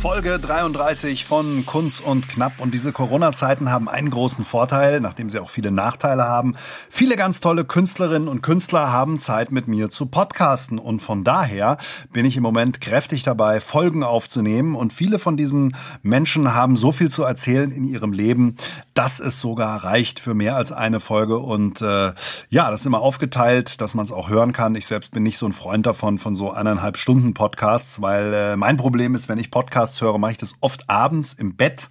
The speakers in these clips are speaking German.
Folge 33 von Kunz und Knapp. Und diese Corona-Zeiten haben einen großen Vorteil, nachdem sie auch viele Nachteile haben. Viele ganz tolle Künstlerinnen und Künstler haben Zeit mit mir zu podcasten. Und von daher bin ich im Moment kräftig dabei, Folgen aufzunehmen. Und viele von diesen Menschen haben so viel zu erzählen in ihrem Leben, dass es sogar reicht für mehr als eine Folge. Und äh, ja, das ist immer aufgeteilt, dass man es auch hören kann. Ich selbst bin nicht so ein Freund davon, von so eineinhalb Stunden Podcasts, weil äh, mein Problem ist, wenn ich Podcasts Podcasts höre, mache ich das oft abends im Bett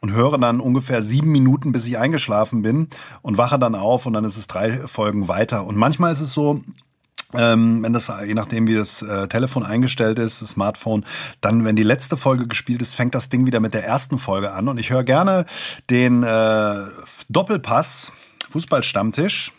und höre dann ungefähr sieben Minuten, bis ich eingeschlafen bin und wache dann auf und dann ist es drei Folgen weiter. Und manchmal ist es so, ähm, wenn das, je nachdem wie das äh, Telefon eingestellt ist, das Smartphone, dann, wenn die letzte Folge gespielt ist, fängt das Ding wieder mit der ersten Folge an. Und ich höre gerne den äh, Doppelpass, Fußballstammtisch.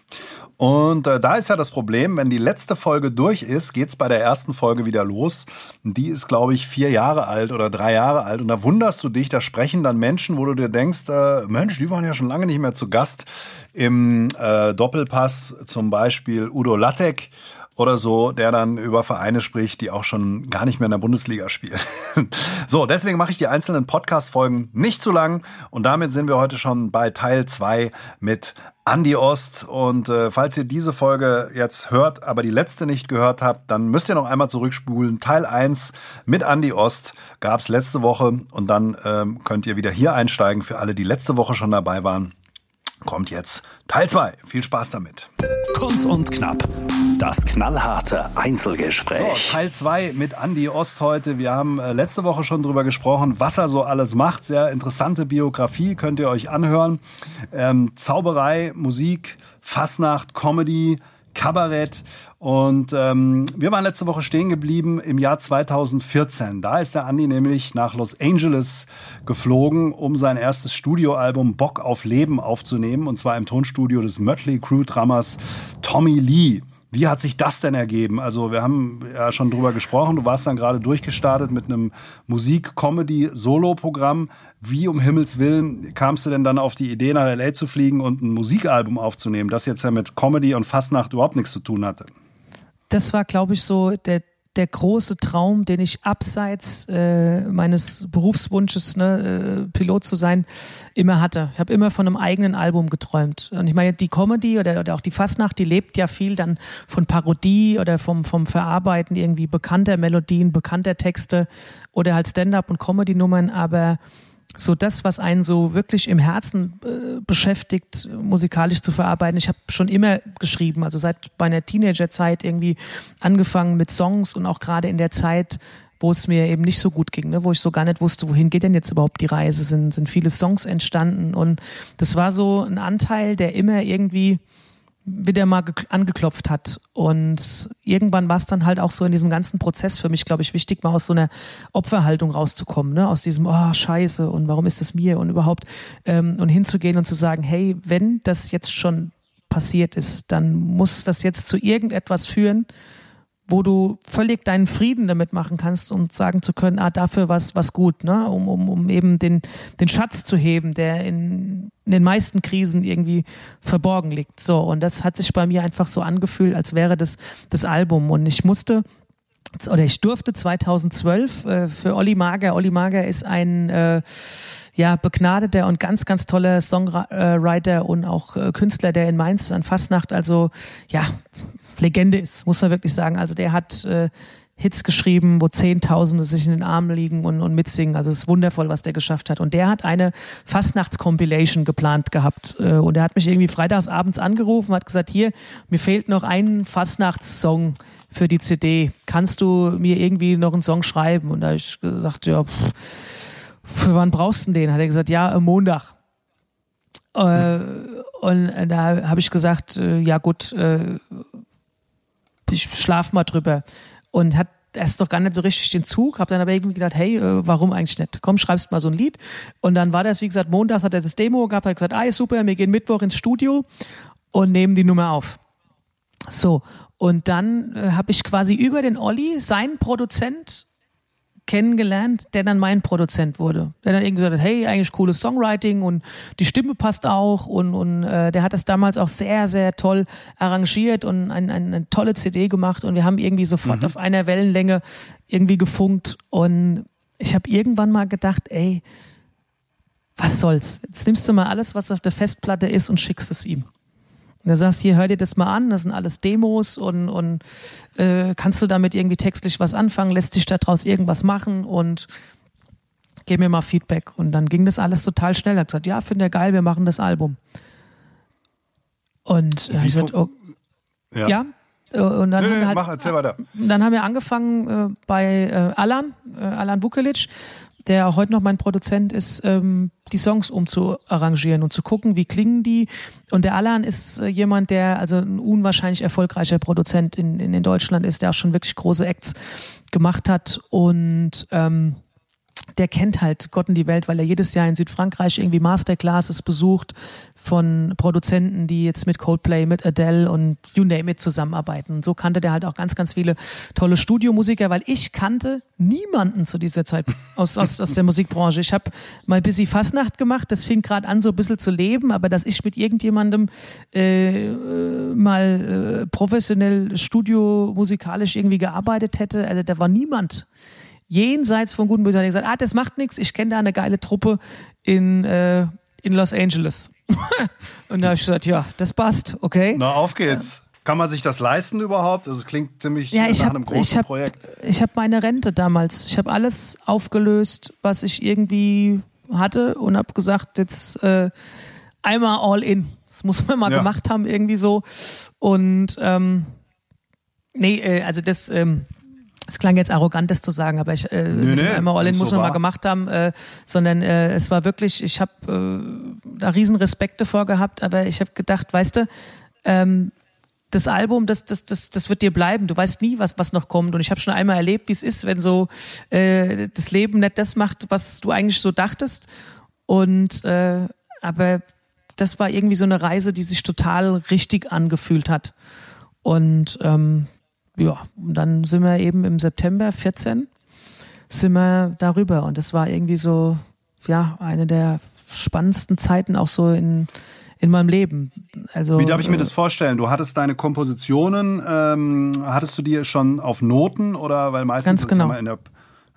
Und äh, da ist ja das Problem, wenn die letzte Folge durch ist, geht's bei der ersten Folge wieder los. Die ist, glaube ich, vier Jahre alt oder drei Jahre alt. Und da wunderst du dich, da sprechen dann Menschen, wo du dir denkst, äh, Mensch, die waren ja schon lange nicht mehr zu Gast im äh, Doppelpass, zum Beispiel Udo Lattek oder so, der dann über Vereine spricht, die auch schon gar nicht mehr in der Bundesliga spielen. so, deswegen mache ich die einzelnen Podcast-Folgen nicht zu lang und damit sind wir heute schon bei Teil zwei mit Andi Ost. Und äh, falls ihr diese Folge jetzt hört, aber die letzte nicht gehört habt, dann müsst ihr noch einmal zurückspulen. Teil eins mit Andi Ost gab's letzte Woche und dann ähm, könnt ihr wieder hier einsteigen für alle, die letzte Woche schon dabei waren kommt jetzt Teil 2. Viel Spaß damit. Kurz und knapp. Das knallharte Einzelgespräch. So, Teil 2 mit Andy Ost heute. Wir haben äh, letzte Woche schon drüber gesprochen, was er so alles macht. Sehr interessante Biografie, könnt ihr euch anhören. Ähm, Zauberei, Musik, Fasnacht, Comedy, Kabarett. Und ähm, wir waren letzte Woche stehen geblieben im Jahr 2014. Da ist der Andi nämlich nach Los Angeles geflogen, um sein erstes Studioalbum Bock auf Leben aufzunehmen. Und zwar im Tonstudio des Mötley Crew Drummers Tommy Lee. Wie hat sich das denn ergeben? Also wir haben ja schon drüber gesprochen. Du warst dann gerade durchgestartet mit einem Musik-Comedy-Solo-Programm. Wie um Himmels Willen kamst du denn dann auf die Idee, nach LA zu fliegen und ein Musikalbum aufzunehmen, das jetzt ja mit Comedy und Fastnacht überhaupt nichts zu tun hatte? Das war, glaube ich, so der der große Traum, den ich abseits äh, meines Berufswunsches, ne, äh, Pilot zu sein, immer hatte. Ich habe immer von einem eigenen Album geträumt. Und ich meine, die Comedy oder, oder auch die Fastnacht, die lebt ja viel dann von Parodie oder vom, vom Verarbeiten irgendwie bekannter Melodien, bekannter Texte oder halt Stand-up und Comedy-Nummern, aber so das, was einen so wirklich im Herzen äh, beschäftigt, musikalisch zu verarbeiten. Ich habe schon immer geschrieben, also seit meiner Teenagerzeit irgendwie angefangen mit Songs und auch gerade in der Zeit, wo es mir eben nicht so gut ging, ne, wo ich so gar nicht wusste, wohin geht denn jetzt überhaupt die Reise, sind, sind viele Songs entstanden und das war so ein Anteil, der immer irgendwie wieder mal angeklopft hat. Und irgendwann war es dann halt auch so in diesem ganzen Prozess für mich, glaube ich, wichtig, mal aus so einer Opferhaltung rauszukommen, ne? aus diesem, oh, scheiße, und warum ist das mir und überhaupt, ähm, und hinzugehen und zu sagen, hey, wenn das jetzt schon passiert ist, dann muss das jetzt zu irgendetwas führen, wo du völlig deinen Frieden damit machen kannst und sagen zu können, ah, dafür was was gut, ne? um, um, um eben den, den Schatz zu heben, der in, in den meisten Krisen irgendwie verborgen liegt. So, und das hat sich bei mir einfach so angefühlt, als wäre das das Album. Und ich musste oder ich durfte 2012 äh, für Olli Mager. Olli Mager ist ein äh, ja begnadeter und ganz ganz toller Songwriter und auch äh, Künstler, der in Mainz an Fastnacht also ja Legende ist, muss man wirklich sagen. Also der hat äh, Hits geschrieben, wo Zehntausende sich in den Armen liegen und, und mitsingen. Also es ist wundervoll, was der geschafft hat. Und der hat eine Fastnachts-Compilation geplant gehabt. Äh, und er hat mich irgendwie freitagsabends angerufen, hat gesagt, hier, mir fehlt noch ein Fastnachtssong für die CD. Kannst du mir irgendwie noch einen Song schreiben? Und da habe ich gesagt, ja, pff, für wann brauchst du den? Hat er gesagt, ja, am Montag. Äh, und da habe ich gesagt, äh, ja gut, äh, ich schlaf mal drüber. Und hat erst doch gar nicht so richtig den Zug, habe dann aber irgendwie gedacht, hey, äh, warum eigentlich nicht? Komm, schreibst mal so ein Lied. Und dann war das, wie gesagt, montags hat er das Demo gehabt, hat gesagt, ah, super, wir gehen Mittwoch ins Studio und nehmen die Nummer auf. So, und dann äh, habe ich quasi über den Olli, seinen Produzent, kennengelernt, der dann mein Produzent wurde. Der dann irgendwie gesagt hat, hey, eigentlich cooles Songwriting und die Stimme passt auch und, und äh, der hat das damals auch sehr, sehr toll arrangiert und ein, ein, eine tolle CD gemacht und wir haben irgendwie sofort mhm. auf einer Wellenlänge irgendwie gefunkt und ich habe irgendwann mal gedacht, ey, was soll's? Jetzt nimmst du mal alles, was auf der Festplatte ist und schickst es ihm. Und er sagst, hier, hör dir das mal an, das sind alles Demos und, und äh, kannst du damit irgendwie textlich was anfangen, lässt sich daraus irgendwas machen und gib mir mal Feedback. Und dann ging das alles total schnell. Er hat gesagt, ja, finde er geil, wir machen das Album. Und Wie ich gesagt, oh, Ja. ja. Und dann, Nee, haben nee, wir halt, mach, dann haben wir angefangen äh, bei äh, Alan, äh, Alan Vukelic, der heute noch mein Produzent ist, ähm, die Songs umzuarrangieren und zu gucken, wie klingen die. Und der Alan ist äh, jemand, der also ein unwahrscheinlich erfolgreicher Produzent in, in, in Deutschland ist, der auch schon wirklich große Acts gemacht hat und ähm, der kennt halt Gott und die Welt, weil er jedes Jahr in Südfrankreich irgendwie Masterclasses besucht von Produzenten, die jetzt mit Coldplay, mit Adele und you name it zusammenarbeiten. Und so kannte der halt auch ganz, ganz viele tolle Studiomusiker, weil ich kannte niemanden zu dieser Zeit aus, aus, aus der Musikbranche. Ich habe mal Busy Fastnacht gemacht, das fing gerade an, so ein bisschen zu leben, aber dass ich mit irgendjemandem äh, äh, mal äh, professionell studiomusikalisch irgendwie gearbeitet hätte, also da war niemand jenseits von guten Musik hat er gesagt, ah, das macht nichts, ich kenne da eine geile Truppe in, äh, in Los Angeles. und da habe ich gesagt, ja, das passt, okay. Na, auf geht's. Kann man sich das leisten überhaupt? Also es klingt ziemlich Ja, ich nach habe einem großen ich hab, Projekt. ich hab meine Rente damals, ich habe alles aufgelöst, was ich irgendwie hatte und habe gesagt, jetzt äh, einmal all in. Das muss man mal Ja. gemacht haben irgendwie so. Und ähm, nee, äh, also das ähm, es klang jetzt arrogant, das zu sagen, aber ich äh, Nee, nee, einmal all in wenn's muss so man mal gemacht haben, äh, sondern äh, es war wirklich, ich habe äh, da riesen Respekt davor gehabt, aber ich habe gedacht, weißt du, ähm, das Album, das, das, das, das wird dir bleiben. Du weißt nie, was, was noch kommt. Und ich habe schon einmal erlebt, wie es ist, wenn so äh, das Leben nicht das macht, was du eigentlich so dachtest. Und äh, aber das war irgendwie so eine Reise, die sich total richtig angefühlt hat. Und ähm, ja, und dann sind wir eben im September 14 sind wir darüber. Und das war irgendwie so, ja, eine der spannendsten Zeiten auch so in, in meinem Leben. Also, Wie darf ich mir äh, das vorstellen? Du hattest deine Kompositionen, ähm, hattest du die schon auf Noten oder weil meistens Ganz ist genau. immer in der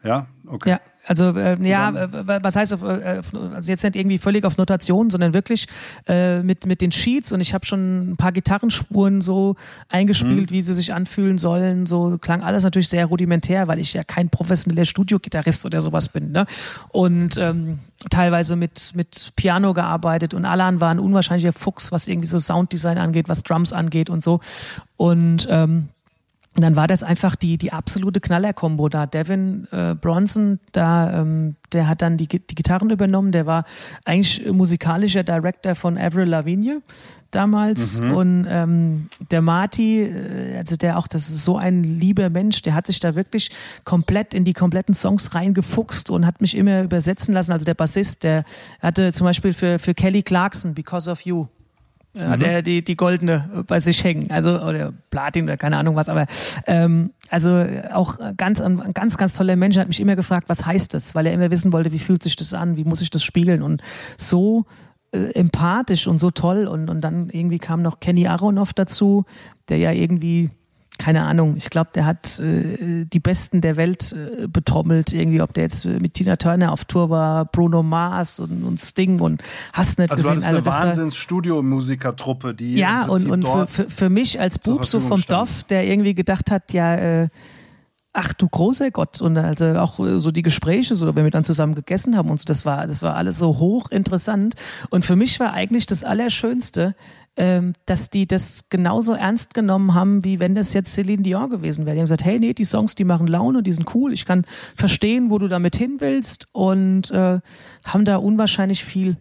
ja, okay. Ja, also äh, ja, äh, was heißt äh, also jetzt nicht irgendwie völlig auf Notation, sondern wirklich äh, mit mit den Sheets und ich habe schon ein paar Gitarrenspuren so eingespielt, wie sie sich anfühlen sollen. So klang alles natürlich sehr rudimentär, weil ich ja kein professioneller Studiogitarrist oder sowas bin. Ne? Und ähm, teilweise mit mit Piano gearbeitet und Alan war ein unwahrscheinlicher Fuchs, was irgendwie so Sounddesign angeht, was Drums angeht und so. Und ähm, und dann war das einfach die, die absolute Knaller-Kombo da. Devin äh, Bronson, da, ähm, der hat dann die, die Gitarren übernommen. Der war eigentlich musikalischer Director von Avril Lavigne damals. Und ähm, der Marty, äh, also der auch, das ist so ein lieber Mensch, der hat sich da wirklich komplett in die kompletten Songs reingefuchst und hat mich immer übersetzen lassen. Also der Bassist, der hatte zum Beispiel für, für Kelly Clarkson, Because of You, hat er die, die goldene bei sich hängen, also oder Platin oder keine Ahnung was, aber ähm, also auch ganz ein ganz ganz toller Mensch hat mich immer gefragt, was heißt das, weil er immer wissen wollte, wie fühlt sich das an, wie muss ich das spielen und so äh, empathisch und so toll und und dann irgendwie kam noch Kenny Aronoff dazu, der ja irgendwie keine Ahnung, ich glaube, der hat äh, die Besten der Welt äh, betrommelt, irgendwie, ob der jetzt mit Tina Turner auf Tour war, Bruno Mars und, und Sting und hast nicht Also du gesehen. hattest eine das war- Wahnsinns-Studiomusikertruppe, die ja, und, und für, für, für mich als Bub so vom standen. Dorf, der irgendwie gedacht hat, ja, äh, ach du großer Gott. Und also auch äh, so die Gespräche, so wenn wir dann zusammen gegessen haben und so, das war, das war alles so hochinteressant. Und für mich war eigentlich das Allerschönste, ähm, dass die das genauso ernst genommen haben, wie wenn das jetzt Celine Dion gewesen wäre. Die haben gesagt, hey, nee, die Songs, die machen Laune, die sind cool, ich kann verstehen, wo du damit hin willst und äh, haben da unwahrscheinlich viel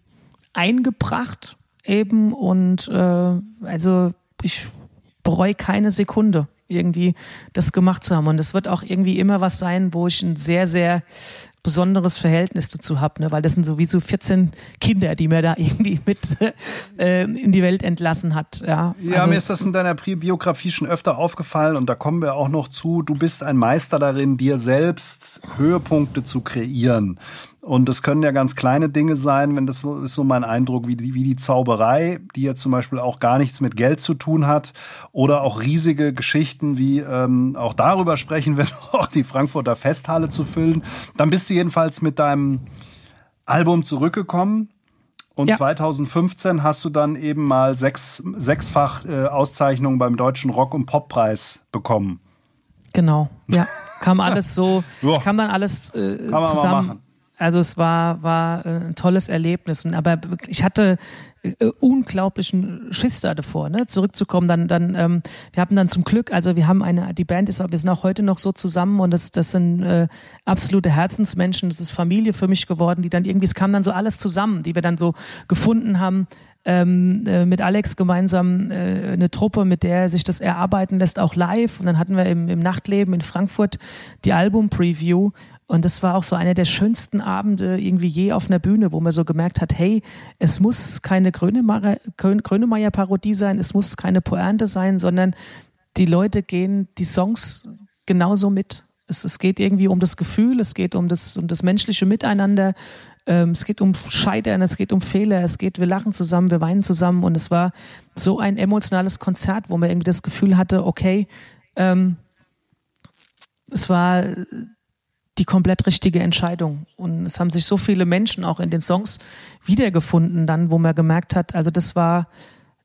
eingebracht eben und äh, also ich bereue keine Sekunde irgendwie das gemacht zu haben und es wird auch irgendwie immer was sein, wo ich ein sehr sehr besonderes Verhältnis dazu habe, ne? weil das sind sowieso 14 Kinder, die mir da irgendwie mit äh, in die Welt entlassen hat. Ja, ja also mir ist das in deiner Biografie schon öfter aufgefallen und da kommen wir auch noch zu. Du bist ein Meister darin, dir selbst Höhepunkte zu kreieren. Und es können ja ganz kleine Dinge sein, wenn das ist so mein Eindruck, wie die, wie die Zauberei, die ja zum Beispiel auch gar nichts mit Geld zu tun hat, oder auch riesige Geschichten wie ähm, auch darüber sprechen wir auch die Frankfurter Festhalle zu füllen. Dann bist du jedenfalls mit deinem Album zurückgekommen. Und ja. 2015 hast du dann eben mal sechs, sechsfach äh, Auszeichnungen beim Deutschen Rock- und Poppreis bekommen. Genau, ja. Kam alles so, kam dann alles äh, zusammen also es war, war äh, ein tolles Erlebnis. Aber ich hatte äh, unglaublichen Schiss da davor, ne? zurückzukommen. Dann, dann, ähm, wir haben dann zum Glück, also wir haben eine, die Band ist, wir sind auch heute noch so zusammen und das, das sind äh, absolute Herzensmenschen. Das ist Familie für mich geworden, die dann irgendwie, es kam dann so alles zusammen, die wir dann so gefunden haben. Ähm, äh, mit Alex gemeinsam äh, eine Truppe, mit der sich das erarbeiten lässt, auch live. Und dann hatten wir im, im Nachtleben in Frankfurt die Album-Preview und das war auch so einer der schönsten Abende irgendwie je auf einer Bühne, wo man so gemerkt hat, hey, es muss keine Grönemeyer-Parodie sein, es muss keine Pointe sein, sondern die Leute gehen die Songs genauso mit. Es, es geht irgendwie um das Gefühl, es geht um das, um das menschliche Miteinander, ähm, es geht um Scheitern, es geht um Fehler, es geht, wir lachen zusammen, wir weinen zusammen und es war so ein emotionales Konzert, wo man irgendwie das Gefühl hatte, okay, ähm, es war die komplett richtige Entscheidung. Und es haben sich so viele Menschen auch in den Songs wiedergefunden, dann, wo man gemerkt hat, also das war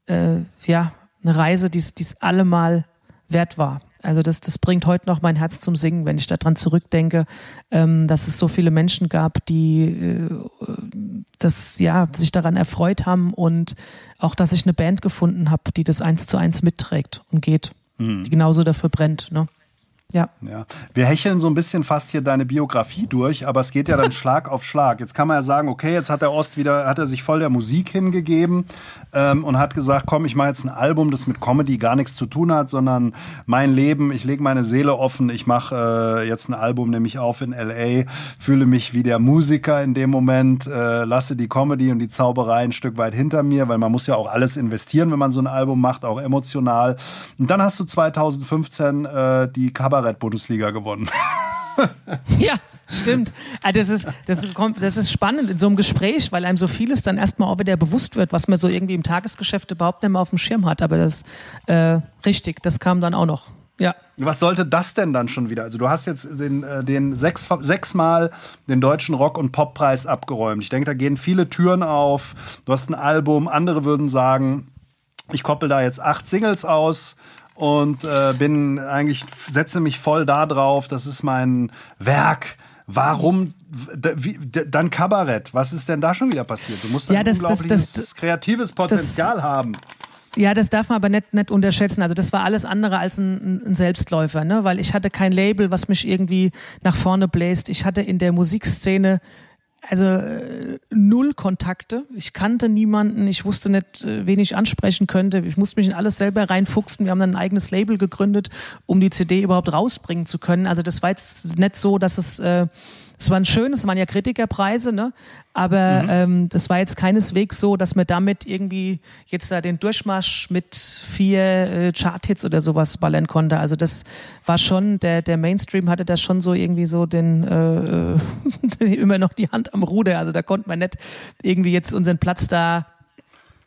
äh, ja eine Reise, die es allemal wert war. Also das, das bringt heute noch mein Herz zum Singen, wenn ich daran zurückdenke, ähm, dass es so viele Menschen gab, die äh, das ja sich daran erfreut haben und auch, dass ich eine Band gefunden habe, die das eins zu eins mitträgt und geht, mhm. die genauso dafür brennt. Ne? Ja. ja. Wir hecheln so ein bisschen fast hier deine Biografie durch, aber es geht ja dann Schlag auf Schlag. Jetzt kann man ja sagen, okay, jetzt hat der Ost wieder, hat er sich voll der Musik hingegeben ähm, und hat gesagt, komm, ich mache jetzt ein Album, das mit Comedy gar nichts zu tun hat, sondern mein Leben, ich lege meine Seele offen, ich mache äh, jetzt ein Album, nehme ich auf in LA, fühle mich wie der Musiker in dem Moment, äh, lasse die Comedy und die Zauberei ein Stück weit hinter mir, weil man muss ja auch alles investieren, wenn man so ein Album macht, auch emotional. Und dann hast du 2015 äh, die Kabarett Kabarett-Bundesliga gewonnen. ja, stimmt. Ah, das ist, das, kommt, das ist spannend in so einem Gespräch, weil einem so vieles dann erstmal auch wieder bewusst wird, was man so irgendwie im Tagesgeschäft überhaupt nicht mehr auf dem Schirm hat. Aber das äh, richtig, das kam dann auch noch. Ja. Was sollte das denn dann schon wieder? Also du hast jetzt den, äh, den sechs, sechsmal den deutschen Rock- und Poppreis abgeräumt. Ich denke, da gehen viele Türen auf. Du hast ein Album, andere würden sagen, ich koppel da jetzt acht Singles aus und äh, bin eigentlich setze mich voll da drauf. Das ist mein Werk. Warum wie, dann Kabarett? Was ist denn da schon wieder passiert? Du musst ja, ein das, unglaubliches das, das, kreatives Potenzial haben. Ja, das darf man aber nicht, nicht unterschätzen. Also das war alles andere als ein, ein Selbstläufer, ne? weil ich hatte kein Label, was mich irgendwie nach vorne bläst. Ich hatte in der Musikszene also äh, null Kontakte. Ich kannte niemanden. Ich wusste nicht, äh, wen ich ansprechen könnte. Ich musste mich in alles selber reinfuchsen. Wir haben dann ein eigenes Label gegründet, um die CD überhaupt rausbringen zu können. Also das war jetzt nicht so, dass es äh, es waren schön, es waren ja Kritikerpreise, ne? aber mhm. ähm, das war jetzt keineswegs so, dass man damit irgendwie jetzt da den Durchmarsch mit vier äh, Charthits oder sowas ballern konnte. Also das war schon, der, der Mainstream hatte das schon so irgendwie so den äh, immer noch die Hand am Ruder. Also da konnte man nicht irgendwie jetzt unseren Platz da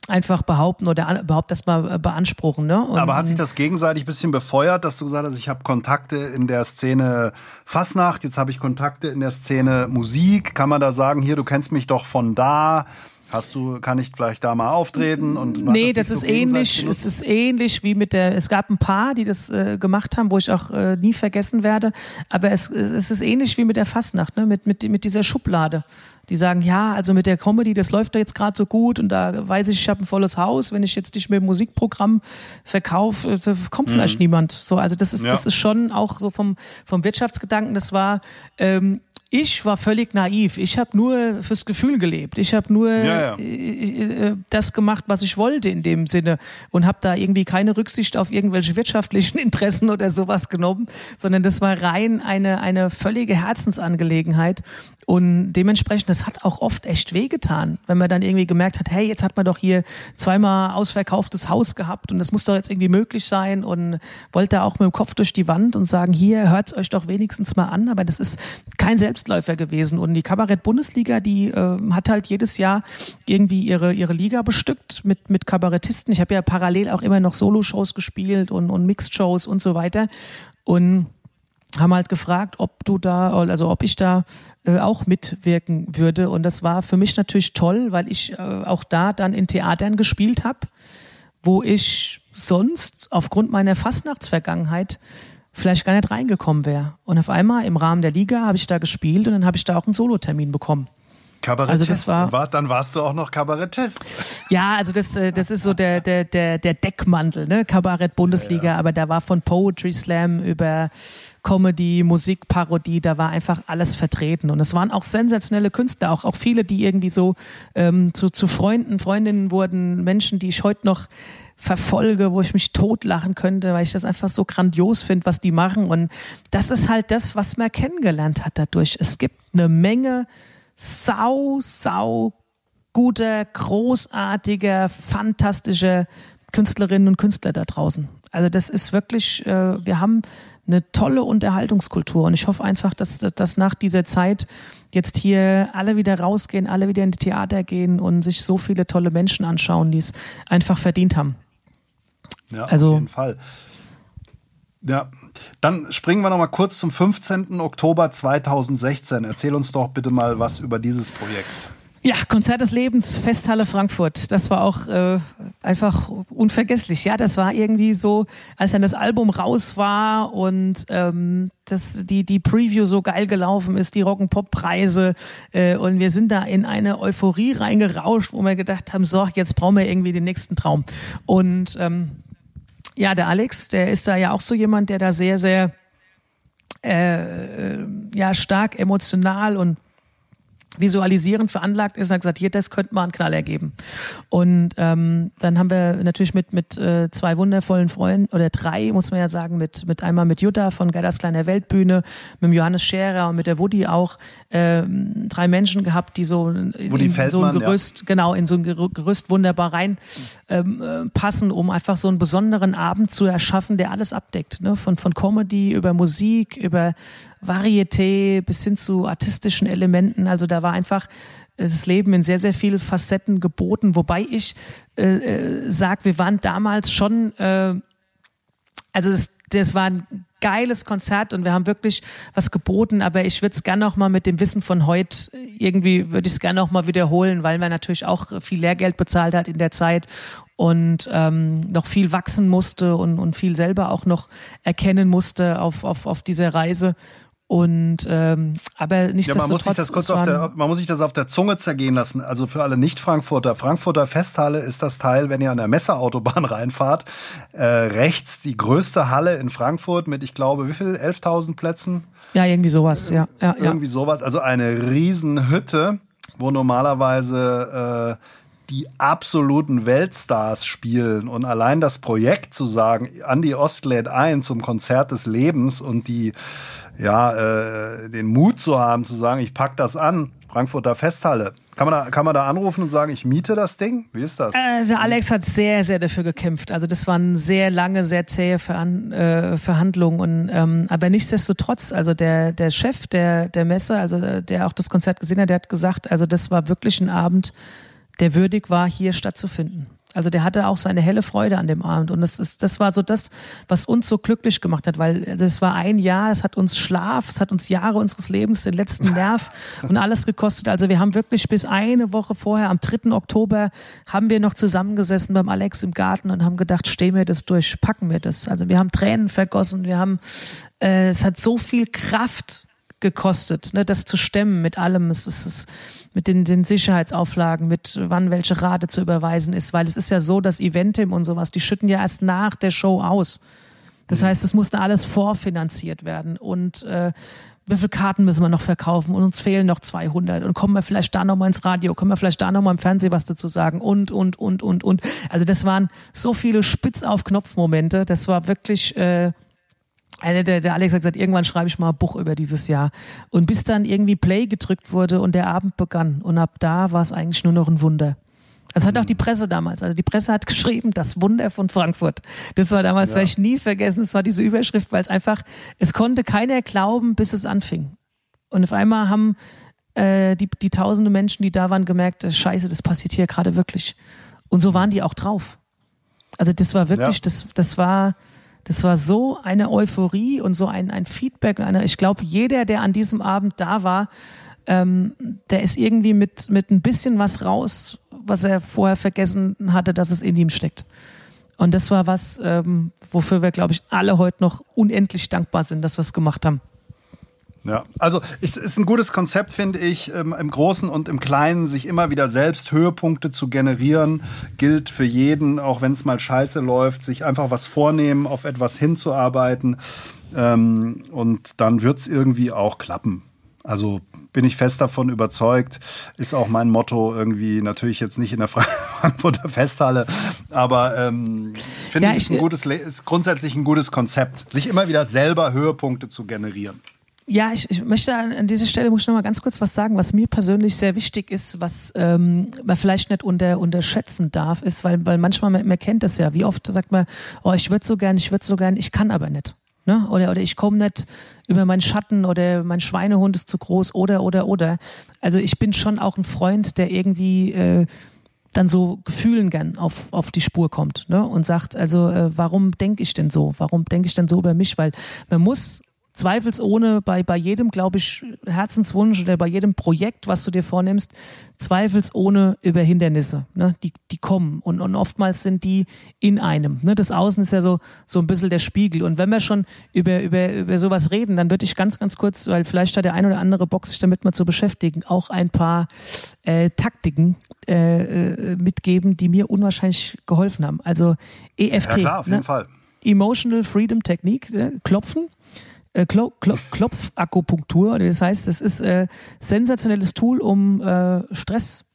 einfach behaupten oder überhaupt erstmal beanspruchen. Ne? Und Aber hat sich das gegenseitig bisschen befeuert, dass du gesagt hast, ich habe Kontakte in der Szene Fassnacht, jetzt habe ich Kontakte in der Szene Musik. Kann man da sagen, hier, du kennst mich doch von da, Hast du, kann ich vielleicht da mal auftreten und Nee, das, das ist so ähnlich, es ist ähnlich wie mit der, es gab ein paar, die das äh, gemacht haben, wo ich auch äh, nie vergessen werde, aber es, es ist ähnlich wie mit der Fastnacht, ne? mit, mit, mit dieser Schublade. Die sagen, ja, also mit der Comedy, das läuft da jetzt gerade so gut und da weiß ich, ich habe ein volles Haus, wenn ich jetzt nicht mehr Musikprogramm verkaufe, äh, kommt mhm. vielleicht niemand. So, also das ist, ja. das ist schon auch so vom, vom Wirtschaftsgedanken, das war ähm, ich war völlig naiv. Ich habe nur fürs Gefühl gelebt. Ich habe nur Ja, ja. äh, äh, das gemacht, was ich wollte in dem Sinne und habe da irgendwie keine Rücksicht auf irgendwelche wirtschaftlichen Interessen oder sowas genommen, sondern das war rein eine eine völlige Herzensangelegenheit und dementsprechend, das hat auch oft echt wehgetan, wenn man dann irgendwie gemerkt hat, hey, jetzt hat man doch hier zweimal ausverkauftes Haus gehabt und das muss doch jetzt irgendwie möglich sein und wollte auch mit dem Kopf durch die Wand und sagen, hier hört's euch doch wenigstens mal an, aber das ist kein Selbstläufer gewesen und die Kabarett-Bundesliga, die äh, hat halt jedes Jahr irgendwie ihre ihre Liga bestückt mit mit Kabarettisten. Ich habe ja parallel auch immer noch Solo-Shows gespielt und und Mixed-Shows und so weiter und haben halt gefragt, ob du da, also ob ich da äh, auch mitwirken würde. Und das war für mich natürlich toll, weil ich äh, auch da dann in Theatern gespielt habe, wo ich sonst aufgrund meiner Fastnachtsvergangenheit vielleicht gar nicht reingekommen wäre. Und auf einmal im Rahmen der Liga habe ich da gespielt und dann habe ich da auch einen Solotermin bekommen. Kabarettist. Also das war- War- dann warst du auch noch Kabarettist. Ja, also das, äh, das ist so der, der, der, der Deckmantel, ne? Kabarett Bundesliga, aber da war von Poetry Slam über Comedy, Musik, Parodie, da war einfach alles vertreten. Und es waren auch sensationelle Künstler, auch, auch viele, die irgendwie so ähm, zu, zu Freunden, Freundinnen wurden, Menschen, die ich heute noch verfolge, wo ich mich totlachen könnte, weil ich das einfach so grandios finde, was die machen. Und das ist halt das, was man kennengelernt hat dadurch. Es gibt eine Menge sau, sau guter, großartiger, fantastischer Künstlerinnen und Künstler da draußen. Also das ist wirklich, äh, wir haben eine tolle Unterhaltungskultur und ich hoffe einfach, dass, dass, dass nach dieser Zeit jetzt hier alle wieder rausgehen, alle wieder in die Theater gehen und sich so viele tolle Menschen anschauen, die es einfach verdient haben. Ja, Also- auf jeden Fall. Ja, dann springen wir noch mal kurz zum 15. Oktober 2016. Erzähl uns doch bitte mal was über dieses Projekt. Ja, Konzert des Lebens, Festhalle Frankfurt. Das war auch äh, einfach unvergesslich. Ja, das war irgendwie so, als dann das Album raus war und ähm, das, die, die Preview so geil gelaufen ist, die Rock'n'Pop-Preise äh, und wir sind da in eine Euphorie reingerauscht, wo wir gedacht haben, so, jetzt brauchen wir irgendwie den nächsten Traum. Und ähm, ja, der Alex, der ist da ja auch so jemand, der da sehr, sehr äh, ja, stark emotional und visualisierend veranlagt ist, hat gesagt, hier, das könnte mal einen Knall ergeben. Und ähm, dann haben wir natürlich mit mit äh, zwei wundervollen Freunden oder drei, muss man ja sagen, mit mit einmal mit Jutta von Gerdas kleiner Weltbühne, mit dem Johannes Scherer und mit der Woody auch ähm, drei Menschen gehabt, die so in, in so Feldmann, ein ja. Gerüst, genau, in so ein Gerü- Gerüst wunderbar rein ähm, äh, passen, um einfach so einen besonderen Abend zu erschaffen, der alles abdeckt, ne? von von Comedy über Musik über Varieté bis hin zu artistischen Elementen. Also da war einfach das Leben in sehr, sehr vielen Facetten geboten. Wobei ich äh, äh, sage, wir waren damals schon, äh, also das, das war ein geiles Konzert und wir haben wirklich was geboten, aber ich würde es gerne noch mal mit dem Wissen von heute, irgendwie würde ich es gerne noch mal wiederholen, weil man natürlich auch viel Lehrgeld bezahlt hat in der Zeit und ähm, noch viel wachsen musste und, und viel selber auch noch erkennen musste auf, auf, auf dieser Reise. Und ähm, aber Ja, nichtsdestotrotz, man muss sich das kurz auf der, man muss sich das auf der Zunge zergehen lassen. Also für alle Nicht-Frankfurter. Frankfurter Festhalle ist das Teil, wenn ihr an der Messeautobahn reinfahrt, äh, rechts die größte Halle in Frankfurt mit, ich glaube, wie viel? 11.000 Plätzen? ja irgendwie sowas, ja, ja, ja. Irgendwie sowas. Also eine Riesenhütte, wo normalerweise äh, die absoluten Weltstars spielen. Und allein das Projekt zu sagen, Andi Ost lädt ein zum Konzert des Lebens und die, ja, äh, den Mut zu haben, zu sagen, ich pack das an, Frankfurter Festhalle. Kann man da, kann man da anrufen und sagen, ich miete das Ding? Wie ist das? Äh, der Alex hat sehr, sehr dafür gekämpft. Also das waren sehr lange, sehr zähe Veran äh, Verhandlungen. Und, ähm, aber nichtsdestotrotz, also der, der Chef der, der Messe, also äh, der auch das Konzert gesehen hat, der hat gesagt, also das war wirklich ein Abend, der würdig war, hier stattzufinden. Also der hatte auch seine helle Freude an dem Abend und das ist, das war so das, was uns so glücklich gemacht hat, weil es war ein Jahr, es hat uns Schlaf, es hat uns Jahre unseres Lebens, den letzten Nerv und alles gekostet. Also wir haben wirklich bis eine Woche vorher, am 3. Oktober, haben wir noch zusammengesessen beim Alex im Garten und haben gedacht, stehen wir das durch, packen wir das. Also wir haben Tränen vergossen, wir haben, äh, es hat so viel Kraft gekostet, ne, das zu stemmen mit allem. Es ist, es mit den, den Sicherheitsauflagen, mit wann welche Rate zu überweisen ist, weil es ist ja so, dass Eventim und sowas, die schütten ja erst nach der Show aus. Das mhm. heißt, es musste alles vorfinanziert werden und äh, wie viele Karten müssen wir noch verkaufen und uns fehlen noch 200 und kommen wir vielleicht da nochmal ins Radio, können wir vielleicht da nochmal im Fernsehen was dazu sagen und, und, und, und, und. Also das waren so viele Spitz auf Knopf-Momente, das war wirklich... Äh, der, der Alex hat gesagt, irgendwann schreibe ich mal ein Buch über dieses Jahr. Und bis dann irgendwie Play gedrückt wurde und der Abend begann. Und ab da war es eigentlich nur noch ein Wunder. Das hat auch die Presse damals. Also die Presse hat geschrieben, das Wunder von Frankfurt. Das war damals, ja. werde ich nie vergessen, das war diese Überschrift, weil es einfach, es konnte keiner glauben, bis es anfing. Und auf einmal haben äh, die, die tausende Menschen, die da waren, gemerkt, scheiße, das passiert hier gerade wirklich. Und so waren die auch drauf. Also das war wirklich, ja. das, das war, das war so eine Euphorie und so ein, ein Feedback. Eine, ich glaube, jeder, der an diesem Abend da war, ähm, der ist irgendwie mit, mit ein bisschen was raus, was er vorher vergessen hatte, dass es in ihm steckt. Und das war was, ähm, wofür wir, glaube ich, alle heute noch unendlich dankbar sind, dass wir es gemacht haben. Ja, also es ist ein gutes Konzept, finde ich, ähm, im Großen und im Kleinen sich immer wieder selbst Höhepunkte zu generieren, gilt für jeden, auch wenn es mal scheiße läuft, sich einfach was vornehmen, auf etwas hinzuarbeiten ähm, und dann wird es irgendwie auch klappen. Also bin ich fest davon überzeugt. Ist auch mein Motto irgendwie natürlich jetzt nicht in der Frankfurter Festhalle, aber ähm, finde ja, ich, ich ein gutes, ist grundsätzlich ein gutes Konzept, sich immer wieder selber Höhepunkte zu generieren. Ja, ich, ich möchte an dieser Stelle muss ich noch mal ganz kurz was sagen, was mir persönlich sehr wichtig ist, was ähm, man vielleicht nicht unter, unterschätzen darf, ist, weil, weil manchmal man, man kennt das ja. Wie oft sagt man, oh, ich würde so gern, ich würde so gern, ich kann aber nicht. Ne? Oder, oder ich komme nicht über meinen Schatten oder mein Schweinehund ist zu groß oder oder oder. Also ich bin schon auch ein Freund, der irgendwie äh, dann so Gefühlen gern auf, auf die Spur kommt ne? und sagt, also äh, warum denke ich denn so? Warum denke ich denn so über mich? Weil man muss zweifelsohne bei, bei jedem, glaube ich, Herzenswunsch oder bei jedem Projekt, was du dir vornimmst, zweifelsohne über Hindernisse. Ne? Die, die kommen und, und oftmals sind die in einem. Ne? Das Außen ist ja so, so ein bisschen der Spiegel. Und wenn wir schon über, über, über sowas reden, dann würde ich ganz, ganz kurz, weil vielleicht hat der ein oder andere Bock, sich damit mal zu beschäftigen, auch ein paar äh, Taktiken äh, äh mitgeben, die mir unwahrscheinlich geholfen haben. Also EFT. Ja, klar, auf jeden ne? Fall. Emotional Freedom Technique, äh, klopfen äh, Klo Klo Klopfakupunktur. Das heißt, es ist äh, sensationelles Tool, um äh, Stress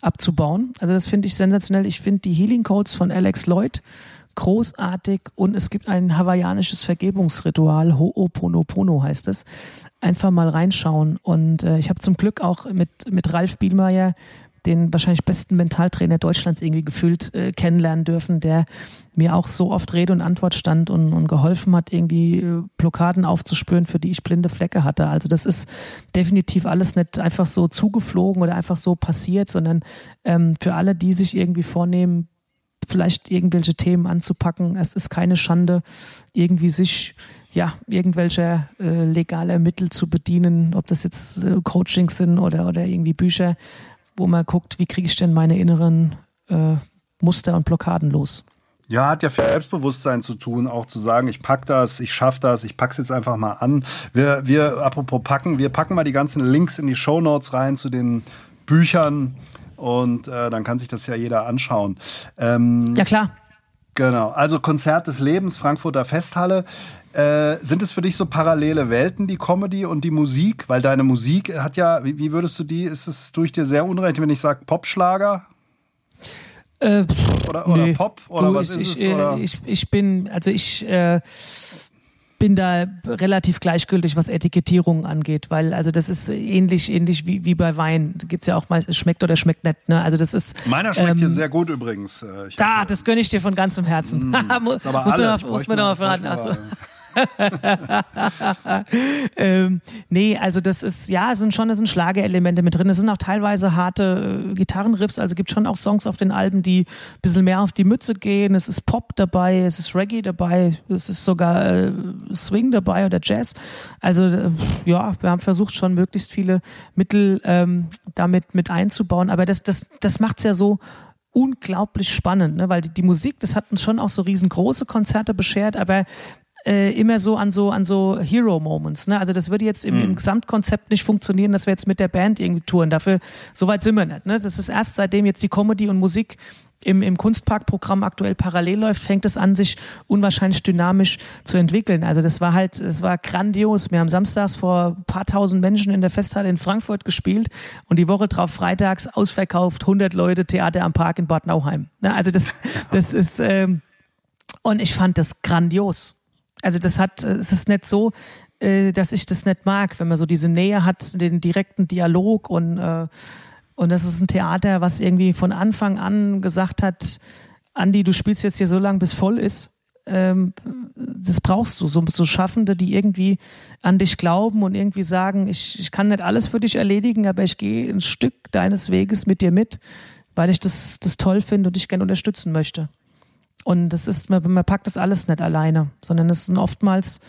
abzubauen. Also das finde ich sensationell. Ich finde die Healing Codes von Alex Lloyd großartig und es gibt ein hawaiianisches Vergebungsritual, Ho'oponopono heißt es. Einfach mal reinschauen und äh, ich habe zum Glück auch mit, mit Ralf Bielmeier den wahrscheinlich besten Mentaltrainer Deutschlands irgendwie gefühlt äh, kennenlernen dürfen, der mir auch so oft Rede und Antwort stand und, und geholfen hat, irgendwie äh, Blockaden aufzuspüren, für die ich blinde Flecke hatte. Also das ist definitiv alles nicht einfach so zugeflogen oder einfach so passiert, sondern ähm, für alle, die sich irgendwie vornehmen, vielleicht irgendwelche Themen anzupacken. Es ist keine Schande, irgendwie sich ja irgendwelcher äh, legaler Mittel zu bedienen, ob das jetzt äh, Coachings sind oder oder irgendwie Bücher wo man guckt, wie kriege ich denn meine inneren äh, Muster und Blockaden los. Ja, hat ja für Selbstbewusstsein zu tun, auch zu sagen, ich pack das, ich schaff das, ich pack's jetzt einfach mal an. Wir, wir, apropos packen, wir packen mal die ganzen Links in die Show Notes rein zu den Büchern und äh, dann kann sich das ja jeder anschauen. Ähm, ja, klar. Genau, also Konzert des Lebens, Frankfurter Festhalle. Äh, sind es für dich so parallele Welten, die Comedy und die Musik? Weil deine Musik hat ja, wie, wie würdest du die, ist es durch dir sehr unrecht, wenn ich sage Popschlager? Äh, oder, oder. Pop? Oder du, was ich, ist es? Äh, oder? Ich, ich bin, also ich äh, bin da relativ gleichgültig, was Etikettierungen angeht, weil also das ist ähnlich, ähnlich wie, wie bei Wein. Da gibt's ja auch mal, es schmeckt oder schmeckt nicht. Ne? Also das ist. Meiner schmeckt ähm, hier sehr gut übrigens. Äh, ich da, das gönne ich dir von ganzem Herzen. Mm, muss, aber alle, muss, man, muss man doch mal verraten. Also. ähm, nee, also das ist, ja, es sind schon es sind Schlagerelemente mit drin. Es sind auch teilweise harte äh, Gitarrenriffs, also gibt schon auch Songs auf den Alben, die ein bisschen mehr auf die Mütze gehen. Es ist Pop dabei, es ist Reggae dabei, es ist sogar äh, Swing dabei oder Jazz. Also äh, ja, wir haben versucht schon möglichst viele Mittel ähm, damit mit einzubauen, aber das, das, das macht's ja so unglaublich spannend, ne? weil die, die Musik, das hat uns schon auch so riesengroße Konzerte beschert, aber äh, immer so an so an so Hero Moments. Ne? Also das würde jetzt im, mhm. im Gesamtkonzept nicht funktionieren, dass wir jetzt mit der Band irgendwie touren. Dafür so weit sind wir nicht. Ne? Das ist erst seitdem jetzt die Comedy und Musik im, im Kunstparkprogramm aktuell parallel läuft, fängt es an, sich unwahrscheinlich dynamisch zu entwickeln. Also das war halt, es war grandios. Wir haben samstags vor ein paar tausend Menschen in der Festhalle in Frankfurt gespielt und die Woche drauf freitags ausverkauft, 100 Leute, Theater am Park in Bad Nauheim. Also das, das ist, ähm, und ich fand das grandios. Also das hat, es ist nicht so, äh, dass ich das nicht mag, wenn man so diese Nähe hat, den direkten Dialog und äh, und das ist ein Theater, was irgendwie von Anfang an gesagt hat, Andi, du spielst jetzt hier so lange, bis voll ist. Ähm, das brauchst du, so, so Schaffende, die irgendwie an dich glauben und irgendwie sagen, ich, ich kann nicht alles für dich erledigen, aber ich gehe ein Stück deines Weges mit dir mit, weil ich das, das toll finde und dich gerne unterstützen möchte. Und das ist, man, man packt das alles nicht alleine, sondern es sind oftmals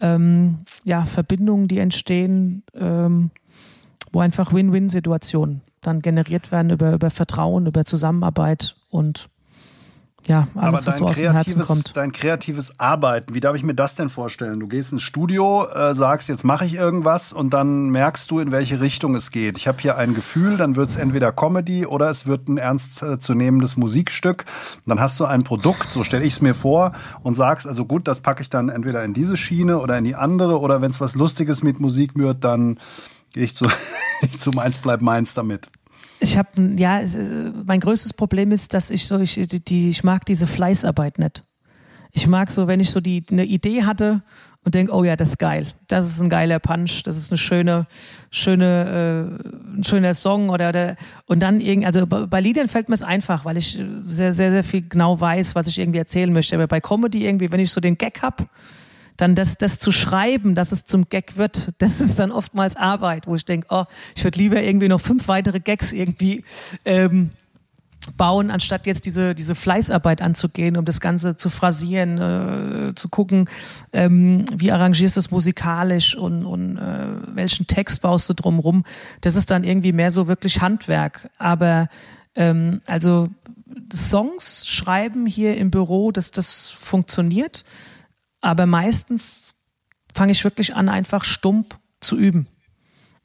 ähm, ja, Verbindungen, die entstehen, ähm, wo einfach Win-Win-Situationen dann generiert werden über, über Vertrauen, über Zusammenarbeit und ja, alles, was so aus dem Herzen kommt. Dein kreatives Arbeiten, wie darf ich mir das denn vorstellen? Du gehst ins Studio, äh, sagst, jetzt mache ich irgendwas und dann merkst du, in welche Richtung es geht. Ich habe hier ein Gefühl, dann wird es entweder Comedy oder es wird ein ernstzunehmendes Musikstück. Dann hast du ein Produkt, so stelle ich es mir vor, und sagst, also gut, das packe ich dann entweder in diese Schiene oder in die andere oder wenn es was Lustiges mit Musik wird, dann gehe ich zu, zu meins bleib meins damit. Ich habe ja, mein größtes Problem ist, dass ich so ich die ich mag diese Fleißarbeit nicht. Ich mag so, wenn ich so die eine Idee hatte und denke, oh ja, das ist geil. Das ist ein geiler Punch, das ist eine schöne schöne äh, ein schöner Song oder, oder und dann irgendwie also bei Liedern fällt mir es einfach, weil ich sehr sehr sehr viel genau weiß, was ich irgendwie erzählen möchte, aber bei Comedy irgendwie, wenn ich so den Gag hab, dann das, das zu schreiben, dass es zum Gag wird, das ist dann oftmals Arbeit, wo ich denke, oh, ich würde lieber irgendwie noch fünf weitere Gags irgendwie ähm, bauen, anstatt jetzt diese, diese Fleißarbeit anzugehen, um das Ganze zu phrasieren, äh, zu gucken, ähm, wie arrangierst du es musikalisch und, und äh, welchen Text baust du drumrum. Das ist dann irgendwie mehr so wirklich Handwerk. Aber ähm, also Songs schreiben hier im Büro, dass das funktioniert. Aber meistens fange ich wirklich an, einfach stumpf zu üben.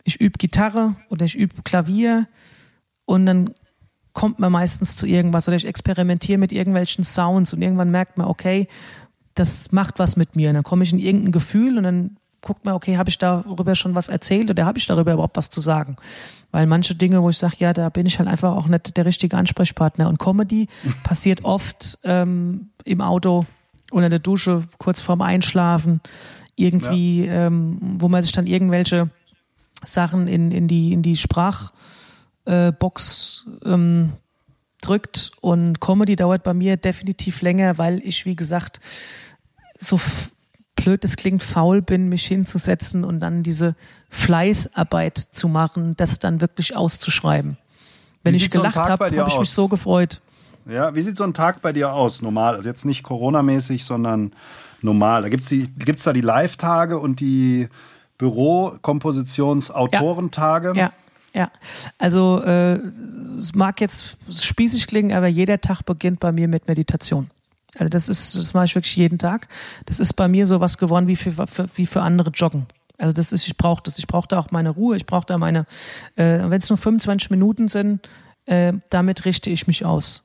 Ich übe Gitarre oder ich übe Klavier und dann kommt man meistens zu irgendwas oder ich experimentiere mit irgendwelchen Sounds und irgendwann merkt man, okay, das macht was mit mir. Und dann komme ich in irgendein Gefühl und dann guckt man, okay, habe ich darüber schon was erzählt oder habe ich darüber überhaupt was zu sagen? Weil manche Dinge, wo ich sage, ja, da bin ich halt einfach auch nicht der richtige Ansprechpartner. Und Comedy passiert oft ähm, im Auto unter der Dusche, kurz vorm Einschlafen, irgendwie, ja. ähm, wo man sich dann irgendwelche Sachen in, in die, in die Sprachbox äh, ähm, drückt. Und Comedy dauert bei mir definitiv länger, weil ich, wie gesagt, so blöd es klingt, faul bin, mich hinzusetzen und dann diese Fleißarbeit zu machen, das dann wirklich auszuschreiben. Wenn ich gelacht so habe, habe ich mich so gefreut. Ja, wie sieht so ein Tag bei dir aus, normal? Also jetzt nicht Corona-mäßig, sondern normal. Da die, gibt's da die Live-Tage und die Büro-Kompositions-Autorentage? Ja. ja. Ja, also äh, es mag jetzt spießig klingen, aber jeder Tag beginnt bei mir mit Meditation. Also das ist, das mache ich wirklich jeden Tag. Das ist bei mir so was geworden wie für, für wie für andere Joggen. Also das ist, ich brauche das. Ich brauche da auch meine Ruhe. Ich brauche da meine, äh, wenn es nur 25 Minuten sind, äh, damit richte ich mich aus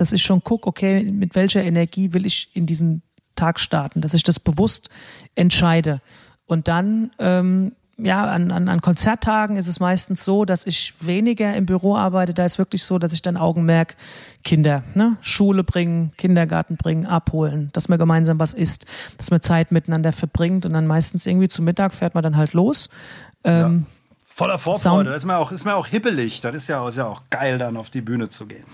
dass ich schon gucke, okay, mit welcher Energie will ich in diesen Tag starten, dass ich das bewusst entscheide. Und dann, ähm, ja, an, an, an Konzerttagen ist es meistens so, dass ich weniger im Büro arbeite. Da ist wirklich so, dass ich dann Augenmerk Kinder, ne, Schule bringen, Kindergarten bringen, abholen, dass man gemeinsam was isst, dass man Zeit miteinander verbringt und dann meistens irgendwie zum Mittag fährt man dann halt los. Ähm, ja Voller Vorfreude. Das ist mir auch, ist mir auch hippelig. Das ist ja, ist ja auch geil, dann auf die Bühne zu gehen.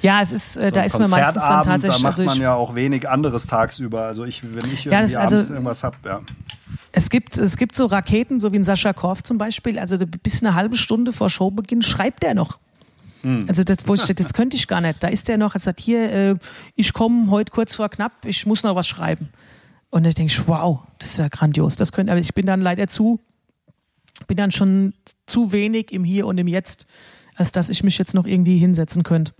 Ja, es ist, äh, so da ist mir meistens dann tatsächlich. Da macht also man ja auch wenig anderes tagsüber. Also ich, wenn ich irgendwie ja, also, abends irgendwas hab, ja. Es gibt, es gibt so Raketen, so wie ein Sascha Korf zum Beispiel. Also bis eine halbe Stunde vor Showbeginn schreibt er noch. Hm. Also das, wo ich, das könnte ich gar nicht. Da ist der noch, er sagt hier, äh, ich komme heute kurz vor knapp, ich muss noch was schreiben. Und dann denke ich, wow, das ist ja grandios. Das könnte, aber ich bin dann leider zu bin dann schon zu wenig im Hier und im Jetzt, als dass ich mich jetzt noch irgendwie hinsetzen könnte.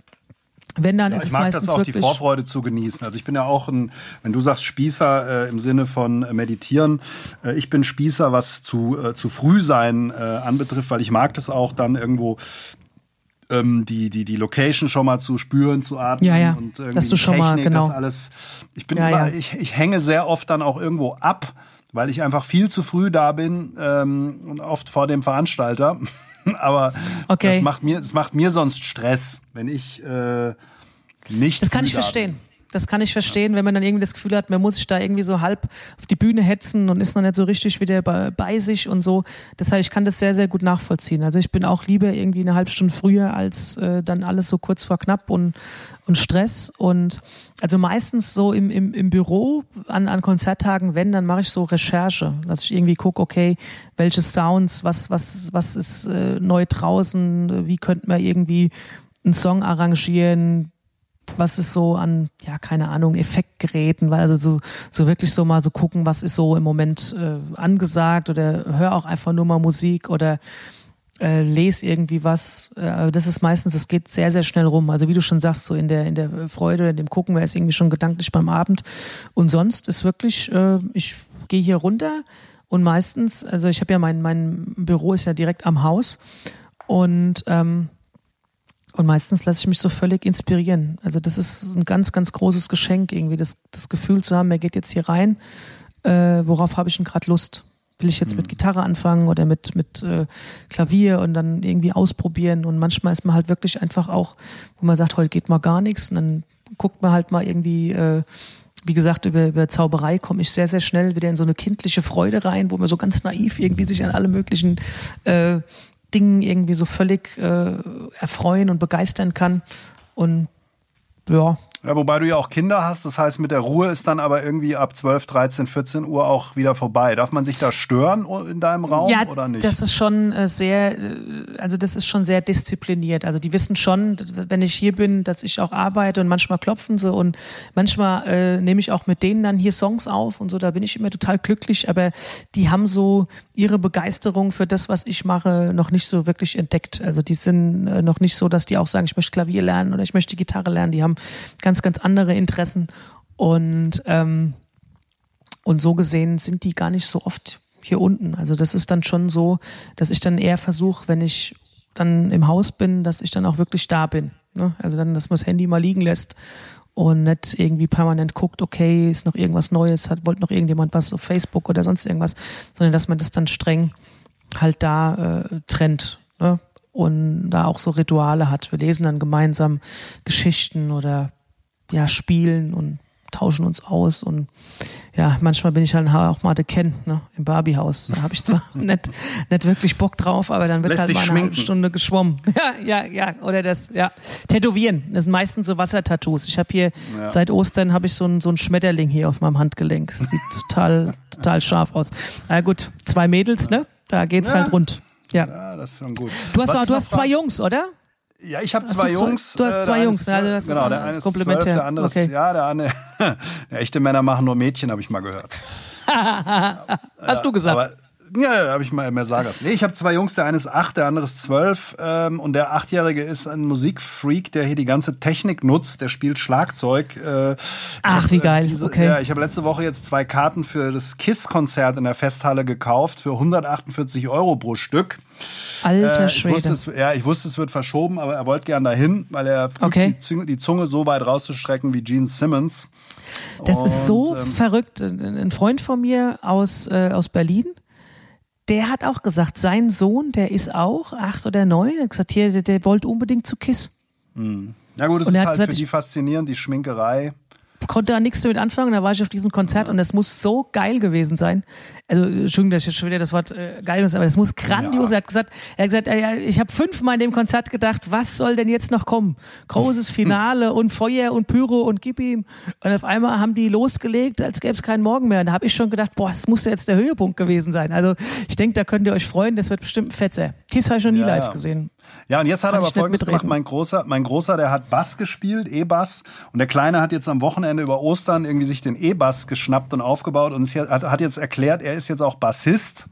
Wenn dann ja, ist es meistens das auch, die Vorfreude zu genießen. Also ich bin ja auch ein, wenn du sagst Spießer äh, im Sinne von äh, meditieren, äh, ich bin Spießer, was zu, äh, zu früh sein äh, anbetrifft, weil ich mag das auch dann irgendwo ähm, die, die, die Location schon mal zu spüren, zu atmen Ja, ja. und irgendwie Dass du schon mal, Technik, genau. das alles. Ich bin Ja, immer, ja. ich, ich hänge sehr oft dann auch irgendwo ab, weil ich einfach viel zu früh da bin ähm, und oft vor dem Veranstalter. Aber Okay. das macht mir, das macht mir sonst Stress, wenn ich äh, nicht. Das kann ich verstehen. Das kann ich verstehen, wenn man dann irgendwie das Gefühl hat, man muss sich da irgendwie so halb auf die Bühne hetzen und ist noch nicht so richtig wieder bei, bei sich und so. Deshalb, ich kann das sehr, sehr gut nachvollziehen. Also ich bin auch lieber irgendwie eine halbe Stunde früher als äh, dann alles so kurz vor knapp und, und Stress. Und also meistens so im, im, im Büro an, an Konzerttagen, wenn, dann mache ich so Recherche, dass ich irgendwie gucke, okay, welche Sounds, was, was, was ist äh, neu draußen, wie könnte man irgendwie einen Song arrangieren, was ist so an, ja, keine Ahnung, Effektgeräten, weil also so, so wirklich so mal so gucken, was ist so im Moment äh, angesagt oder hör auch einfach nur mal Musik oder äh, lese irgendwie was. Äh, das ist meistens, es geht sehr, sehr schnell rum. Also wie du schon sagst, so in der, in der Freude, in dem Gucken, wer ist irgendwie schon gedanklich beim Abend. Und sonst ist wirklich, äh, ich gehe hier runter und meistens, also ich habe ja mein, mein Büro ist ja direkt am Haus und ähm, und meistens lasse ich mich so völlig inspirieren. Also das ist ein ganz, ganz großes Geschenk, irgendwie das, das Gefühl zu haben, er geht jetzt hier rein, äh, worauf habe ich denn gerade Lust? Will ich jetzt mit Gitarre anfangen oder mit, mit äh, Klavier und dann irgendwie ausprobieren? Und manchmal ist man halt wirklich einfach auch, wo man sagt, heute geht mal gar nichts und dann guckt man halt mal irgendwie, äh, wie gesagt, über, über Zauberei komme ich sehr, sehr schnell wieder in so eine kindliche Freude rein, wo man so ganz naiv irgendwie sich an alle möglichen äh, Dingen irgendwie so völlig äh, erfreuen und begeistern kann. Und ja, Ja, wobei du ja auch Kinder hast, das heißt, mit der Ruhe ist dann aber irgendwie ab 12, 13, 14 Uhr auch wieder vorbei. Darf man sich da stören in deinem Raum ja, oder nicht? das ist schon äh, sehr, äh, also das ist schon sehr diszipliniert. Also die wissen schon, wenn ich hier bin, dass ich auch arbeite und manchmal klopfen sie und manchmal äh, nehme ich auch mit denen dann hier Songs auf und so. Da bin ich immer total glücklich. Aber die haben so ihre Begeisterung für das, was ich mache, noch nicht so wirklich entdeckt. Also die sind äh, noch nicht so, dass die auch sagen, ich möchte Klavier lernen oder ich möchte Gitarre lernen. Die haben ganz, ganz andere Interessen und ähm, und so gesehen sind die gar nicht so oft hier unten. Also das ist dann schon so, dass ich dann eher versuche, wenn ich dann im Haus bin, dass ich dann auch wirklich da bin. Ne? Also dann, dass man das Handy mal liegen lässt und nicht irgendwie permanent guckt, okay, ist noch irgendwas Neues, hat, wollte noch irgendjemand was auf Facebook oder sonst irgendwas, sondern dass man das dann streng halt da äh, trennt. Ne? Und da auch so Rituale hat. Wir lesen dann gemeinsam Geschichten oder ja, spielen und tauschen uns aus und ja, manchmal bin ich halt auch mal der Ken, ne, im Barbiehaus. Da habe ich zwar nicht, nicht wirklich Bock drauf, aber dann wird Lässt halt mal eine schminken. halbe Stunde geschwommen. Ja, ja, ja. Oder das, ja. Tätowieren. Das sind meistens so Wassertattoos. Ich habe hier Ja. seit Ostern habe ich so ein so ein Schmetterling hier auf meinem Handgelenk. Sieht total, total scharf aus. Na gut, zwei Mädels, ne? Da geht's Ja. halt rund. Ja. ja, das ist schon gut. Du hast, auch, du hast zwei Jungs, oder? Ja, ich habe zwei zwei- Jungs. du hast äh, zwei der eine Jungs, ist also das ist genau, der alles eine ist komplementär. zwölf, der andere ist, Okay. ja, der ja, echte Männer machen nur Mädchen, habe ich mal gehört. Hast du gesagt? Aber, ja, ja habe ich mal mehr Sagas. Nee, ich habe zwei Jungs, der eine ist acht, der andere ist zwölf. Ähm, und der Achtjährige ist ein Musikfreak, der hier die ganze Technik nutzt. Der spielt Schlagzeug. Äh, Ach, hab, wie äh, geil. Diese, Okay. Ja, ich habe letzte Woche jetzt zwei Karten für das KISS-Konzert in der Festhalle gekauft für 148 Euro pro Stück. Alter Äh, ich Schwede. wusste, es, ja, ich wusste, es wird verschoben, aber er wollte gern dahin, weil er Okay. die, Zunge, die Zunge so weit rauszustrecken wie Gene Simmons. Das ist so Und, ähm, verrückt. Ein Freund von mir aus, äh, aus Berlin, der hat auch gesagt, sein Sohn, der ist auch acht oder neun, er hat gesagt, hier, der, der wollte unbedingt zu KISS. Ja gut, es Und ist halt gesagt, für die faszinierend, die Schminkerei. Konnte da nichts damit anfangen, da war ich auf diesem Konzert und das muss so geil gewesen sein. Also, Entschuldigung, dass ich jetzt schon wieder das Wort äh, geil ist, aber das muss grandios. Ja. Er hat gesagt, er hat gesagt, äh, ich habe fünfmal in dem Konzert gedacht, was soll denn jetzt noch kommen? Großes Finale und Feuer und Pyro und gib ihm. Und auf einmal haben die losgelegt, als gäbe es keinen Morgen mehr. Und da habe ich schon gedacht, boah, es muss ja jetzt der Höhepunkt gewesen sein. Also ich denke, da könnt ihr euch freuen, das wird bestimmt ein Fetzer. Kiss habe ich noch nie Ja, live ja. gesehen. Ja, und jetzt hat er Kann aber ich nicht folgendes gemacht. Mein Großer, mein Großer, der hat Bass gespielt, E-Bass. Und der Kleine hat jetzt am Wochenende über Ostern irgendwie sich den E-Bass geschnappt und aufgebaut und hat, hat jetzt erklärt, er ist jetzt auch Bassist.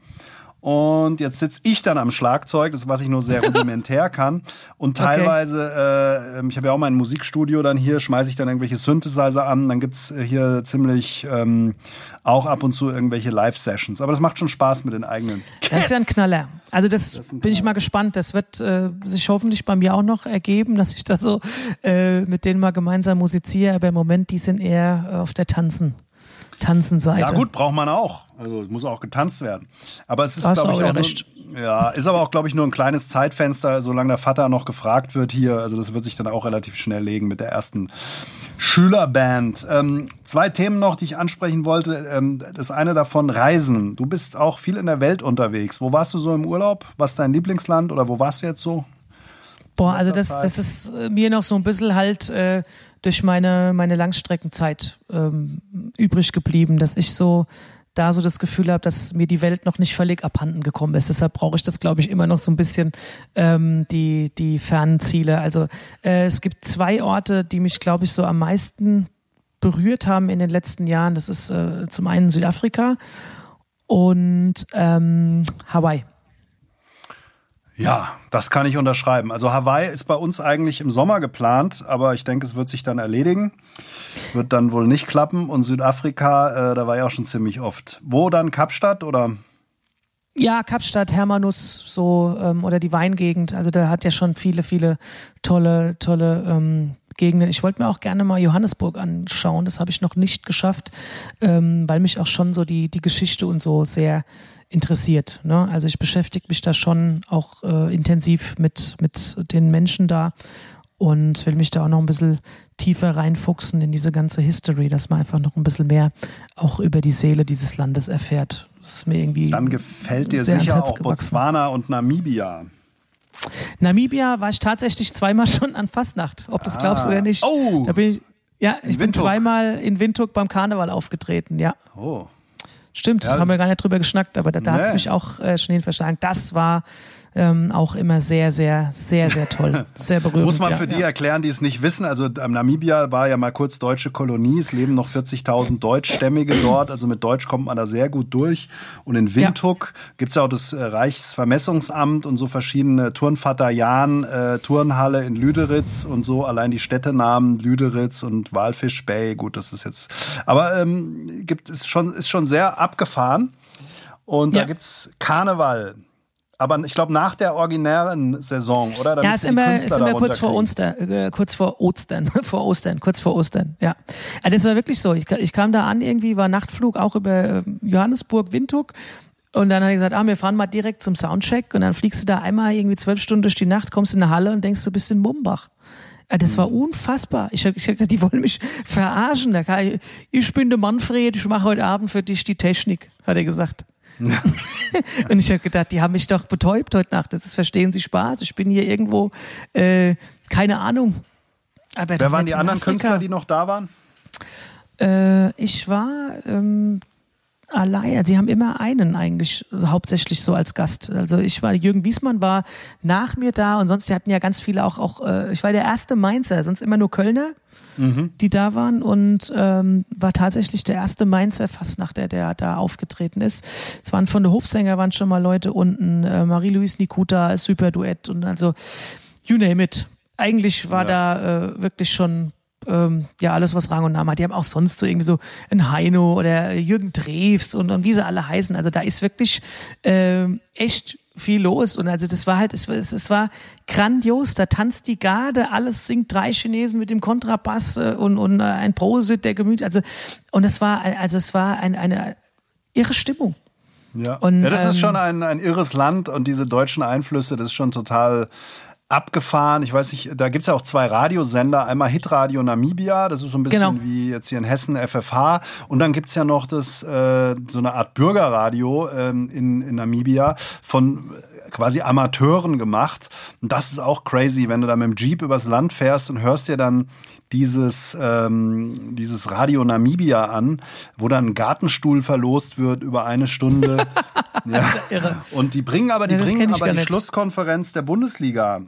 Und jetzt sitze ich dann am Schlagzeug, das was ich nur sehr rudimentär kann. Und teilweise, okay. äh, ich habe ja auch mein Musikstudio dann hier, schmeiße ich dann irgendwelche Synthesizer an. Dann gibt's hier ziemlich ähm, auch ab und zu irgendwelche Live-Sessions. Aber das macht schon Spaß mit den eigenen. Kids. Das ist ja ein Knaller. Also das, das bin ich mal gespannt. Das wird äh, sich hoffentlich bei mir auch noch ergeben, dass ich da so äh, mit denen mal gemeinsam musiziere. Aber im Moment, die sind eher äh, auf der Tanzen. Tanzenseite. Ja gut, braucht man auch. Also es muss auch getanzt werden. Aber es ist, glaube ich, auch nur, ja, ist aber auch, glaube ich, nur ein kleines Zeitfenster, solange der Vater noch gefragt wird hier. Also das wird sich dann auch relativ schnell legen mit der ersten Schülerband. Ähm, zwei Themen noch, die ich ansprechen wollte. Ähm, das eine davon Reisen. Du bist auch viel in der Welt unterwegs. Wo warst du so im Urlaub? Was ist dein Lieblingsland oder wo warst du jetzt so? Boah, also das, das ist äh, mir noch so ein bisschen halt äh, durch meine, meine Langstreckenzeit ähm, übrig geblieben, dass ich so da so das Gefühl habe, dass mir die Welt noch nicht völlig abhanden gekommen ist. Deshalb brauche ich das, glaube ich, immer noch so ein bisschen ähm, die, die fernen Ziele. Also äh, es gibt zwei Orte, die mich, glaube ich, so am meisten berührt haben in den letzten Jahren. Das ist äh, zum einen Südafrika und ähm, Hawaii. Ja, das kann ich unterschreiben. Also Hawaii ist bei uns eigentlich im Sommer geplant, aber ich denke, es wird sich dann erledigen. Wird dann wohl nicht klappen. Und Südafrika, äh, da war ich auch schon ziemlich oft. Wo dann? Kapstadt oder? Ja, Kapstadt, Hermanus, so ähm, oder die Weingegend. Also da hat ja schon viele, viele tolle, tolle ähm, Gegenden. Ich wollte mir auch gerne mal Johannesburg anschauen. Das habe ich noch nicht geschafft, ähm, weil mich auch schon so die die Geschichte und so sehr interessiert. Ne? Also ich beschäftige mich da schon auch äh, intensiv mit, mit den Menschen da und will mich da auch noch ein bisschen tiefer reinfuchsen in diese ganze History, dass man einfach noch ein bisschen mehr auch über die Seele dieses Landes erfährt. Das ist mir irgendwie Dann gefällt dir sicher auch Botswana und Namibia. Namibia war ich tatsächlich zweimal schon an Fastnacht, ob du es glaubst oder nicht. Oh! Da bin ich, ja, ich bin zweimal in Windhoek beim Karneval aufgetreten, ja. Oh. Stimmt, ja, das haben wir gar nicht drüber geschnackt, aber da, da nee. hat es mich auch äh, schnell verschlagen. Das war ähm, auch immer sehr, sehr, sehr, sehr toll. Sehr berührend. Muss man für ja, die ja. erklären, die es nicht wissen. Also ähm, Namibia war ja mal kurz deutsche Kolonie. Es leben noch 40.000 Deutschstämmige dort. Also mit Deutsch kommt man da sehr gut durch. Und in Windhoek ja. gibt es ja auch das äh, Reichsvermessungsamt und so verschiedene Turnvater Jan, äh, Turnhalle in Lüderitz und so. Allein die Städtenamen Lüderitz und Walfisch Bay. Gut, das ist jetzt. Aber ähm, gibt es schon, ist schon sehr abgefahren. Und da gibt's Karneval. Aber ich glaube nach der originären Saison, oder? Damit ja, ist immer, ist immer kurz vor Oster, äh, kurz vor Ostern, vor Ostern, kurz vor Ostern, ja. ja. Das war wirklich so. Ich, ich kam da an, irgendwie war Nachtflug auch über äh, Johannesburg, Windhoek. Und dann hat er gesagt, ah, wir fahren mal direkt zum Soundcheck. Und dann fliegst du da einmal irgendwie zwölf Stunden durch die Nacht, kommst in eine Halle und denkst, du bist in Mumbach. Das war unfassbar. Ich habe gesagt, die wollen mich verarschen. Ich bin der Manfred, ich mache heute Abend für dich die Technik, hat er gesagt. und ich habe gedacht, die haben mich doch betäubt heute Nacht. Das ist, verstehen Sie Spaß. Ich bin hier irgendwo, äh, keine Ahnung. Aber Wer waren die anderen Afrika. Künstler, die noch da waren? Äh, ich war ähm, allein. Sie haben immer einen eigentlich hauptsächlich so als Gast. Also ich war, Jürgen Wiesmann war nach mir da und sonst, die hatten ja ganz viele auch, auch äh, ich war der erste Mainzer, sonst immer nur Kölner mhm. die da waren und ähm, war tatsächlich der erste Mainzer Fastnacht, der, der da aufgetreten ist. Es waren von der Hofsänger waren schon mal Leute unten, äh, Marie-Louise Nikuta, super Duett und also you name it. Eigentlich war ja. da äh, wirklich schon ähm, ja alles, was Rang und Namen hat. Die haben auch sonst so irgendwie so ein Heino oder Jürgen Drews und, und wie sie alle heißen. Also da ist wirklich äh, echt viel los. Und also das war halt, es, es, es war grandios. Da tanzt die Garde, alles singt drei Chinesen mit dem Kontrabass äh, und, und äh, ein Prosit der Gemüt. Also, und es war, also es war ein, eine irre Stimmung. Ja. Und, ja, das ähm, ist schon ein, ein irres Land und diese deutschen Einflüsse, das ist schon total abgefahren. Ich weiß nicht, da gibt's ja auch zwei Radiosender. Einmal Hitradio Namibia, das ist so ein bisschen genau. wie jetzt hier in Hessen FFH. Und dann gibt's ja noch das äh, so eine Art Bürgerradio ähm, in, in Namibia von quasi Amateuren gemacht. Und das ist auch crazy, wenn du da mit dem Jeep übers Land fährst und hörst dir dann dieses, ähm, dieses Radio Namibia an, wo dann ein Gartenstuhl verlost wird über eine Stunde. ja. Und die bringen aber, die ja, bringen aber die nicht. Schlusskonferenz der Bundesliga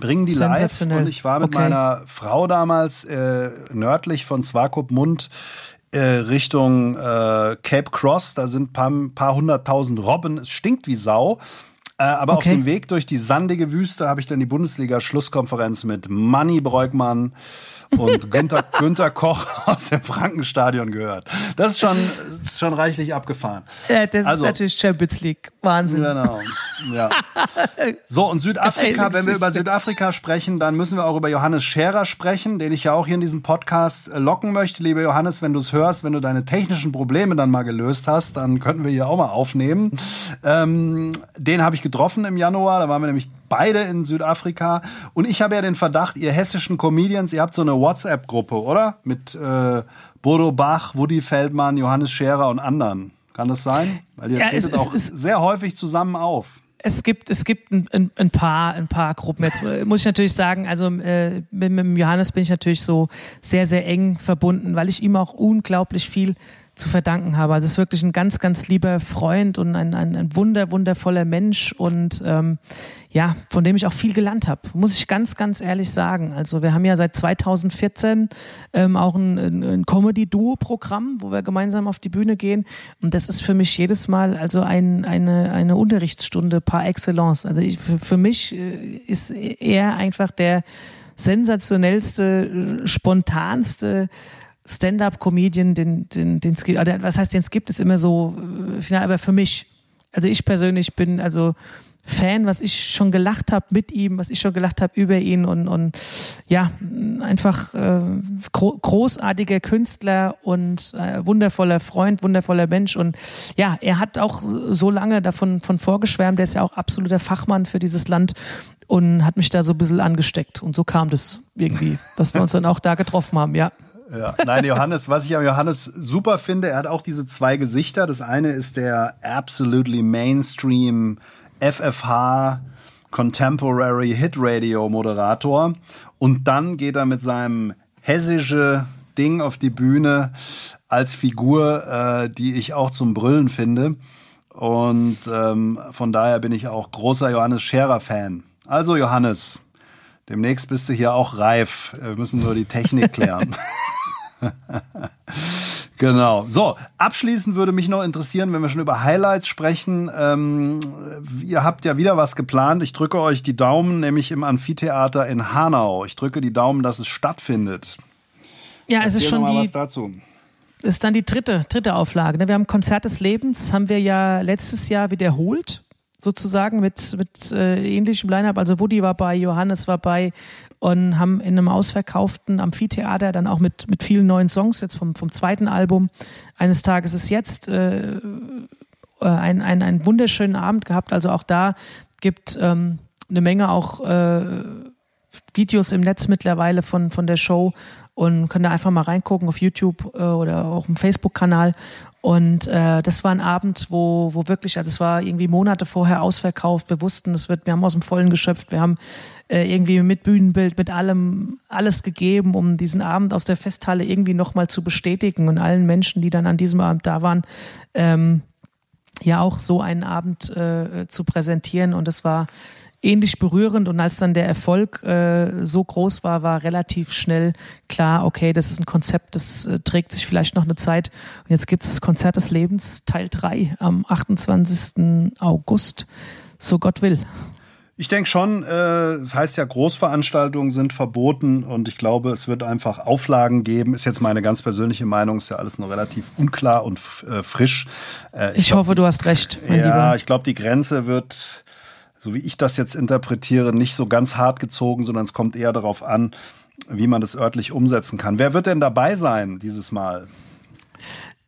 bringen die live und ich war mit okay. meiner Frau damals äh, nördlich von Swakopmund äh, Richtung äh, Cape Cross. Da sind paar, paar hunderttausend Robben. Es stinkt wie Sau. Äh, aber okay. auf dem Weg durch die sandige Wüste habe ich dann die Bundesliga-Schlusskonferenz mit Manny Breukmann und Günther, Günther Koch aus dem Frankenstadion gehört. Das ist schon, ist schon reichlich abgefahren. Ja, das also, ist natürlich Champions League. Wahnsinn. Genau. Ja. So, und Südafrika, wenn wir über Südafrika sprechen, dann müssen wir auch über Johannes Scherer sprechen, den ich ja auch hier in diesem Podcast äh, locken möchte. Liebe Johannes, wenn du es hörst, wenn du deine technischen Probleme dann mal gelöst hast, dann könnten wir hier auch mal aufnehmen. Ähm, den habe ich getroffen im Januar, da waren wir nämlich beide in Südafrika. Und ich habe ja den Verdacht, ihr hessischen Comedians, ihr habt so eine WhatsApp-Gruppe, oder? Mit äh, Bodo Bach, Woody Feldmann, Johannes Scherer und anderen. Kann das sein? Weil ihr ja, tretet es, auch es, sehr häufig zusammen auf. Es gibt, es gibt ein, ein, ein, paar, ein paar Gruppen. Jetzt äh, muss ich natürlich sagen, also äh, mit, mit Johannes bin ich natürlich so sehr, sehr eng verbunden, weil ich ihm auch unglaublich viel zu verdanken habe. Also es ist wirklich ein ganz, ganz lieber Freund und ein, ein, ein wunder, wundervoller Mensch und ähm, ja, von dem ich auch viel gelernt habe, muss ich ganz, ganz ehrlich sagen. Also wir haben ja seit 2014 ähm, auch ein, ein Comedy-Duo-Programm, wo wir gemeinsam auf die Bühne gehen und das ist für mich jedes Mal also ein, eine, eine Unterrichtsstunde par excellence. Also ich, für, für mich äh, ist er einfach der sensationellste, spontanste Stand-up-Comedian, den, den, den oder was heißt, den gibt, ist immer so äh, final, aber für mich, also ich persönlich bin also Fan, was ich schon gelacht habe mit ihm, was ich schon gelacht habe über ihn und, und ja, einfach äh, gro großartiger Künstler und äh, wundervoller Freund, wundervoller Mensch. Und ja, er hat auch so lange davon von vorgeschwärmt, der ist ja auch absoluter Fachmann für dieses Land und hat mich da so ein bisschen angesteckt. Und so kam das irgendwie, dass wir uns dann auch da getroffen haben, ja. Ja. Nein, Johannes, was ich am Johannes super finde, er hat auch diese zwei Gesichter. Das eine ist der absolutely mainstream FFH Contemporary Hit Radio Moderator und dann geht er mit seinem hessische Ding auf die Bühne als Figur, äh, die ich auch zum Brüllen finde. Und ähm, von daher bin ich auch großer Johannes Scherer Fan. Also Johannes, demnächst bist du hier auch reif. Wir müssen nur die Technik klären. Genau. So, abschließend würde mich noch interessieren, wenn wir schon über Highlights sprechen. Ähm, ihr habt ja wieder was geplant. Ich drücke euch die Daumen, nämlich im Amphitheater in Hanau. Ich drücke die Daumen, dass es stattfindet. Ja, Erzähl es ist schon mal die, was dazu. ist dann die dritte, dritte Auflage. Ne? Wir haben Konzert des Lebens, haben wir ja letztes Jahr wiederholt sozusagen mit, mit äh, ähnlichem Line-Up. Also Woody war bei, Johannes war bei und haben in einem ausverkauften Amphitheater dann auch mit, mit vielen neuen Songs jetzt vom, vom zweiten Album Eines Tages ist jetzt äh, äh ein, ein, einen wunderschönen Abend gehabt. Also auch da gibt ähm, eine Menge auch äh, Videos im Netz mittlerweile von, von der Show und können da einfach mal reingucken auf YouTube äh, oder auch im Facebook-Kanal. Und äh, das war ein Abend, wo, wo wirklich, also es war irgendwie Monate vorher ausverkauft. Wir wussten, es wird, wir haben aus dem Vollen geschöpft, wir haben äh, irgendwie mit Bühnenbild, mit allem alles gegeben, um diesen Abend aus der Festhalle irgendwie nochmal zu bestätigen und allen Menschen, die dann an diesem Abend da waren, ähm, ja auch so einen Abend äh, zu präsentieren. Und es war ähnlich berührend und als dann der Erfolg äh, so groß war, war relativ schnell klar, okay, das ist ein Konzept, das äh, trägt sich vielleicht noch eine Zeit. Und jetzt gibt es das Konzert des Lebens Teil 3 am 28. August, so Gott will. Ich denke schon, äh, das heißt ja, Großveranstaltungen sind verboten und ich glaube, es wird einfach Auflagen geben. Ist jetzt meine ganz persönliche Meinung, ist ja alles noch relativ unklar und äh, frisch. Äh, ich, ich glaub, hoffe, du hast recht. ja, Lieber. ich glaube, die Grenze wird so wie ich das jetzt interpretiere, nicht so ganz hart gezogen, sondern es kommt eher darauf an, wie man das örtlich umsetzen kann. Wer wird denn dabei sein dieses Mal?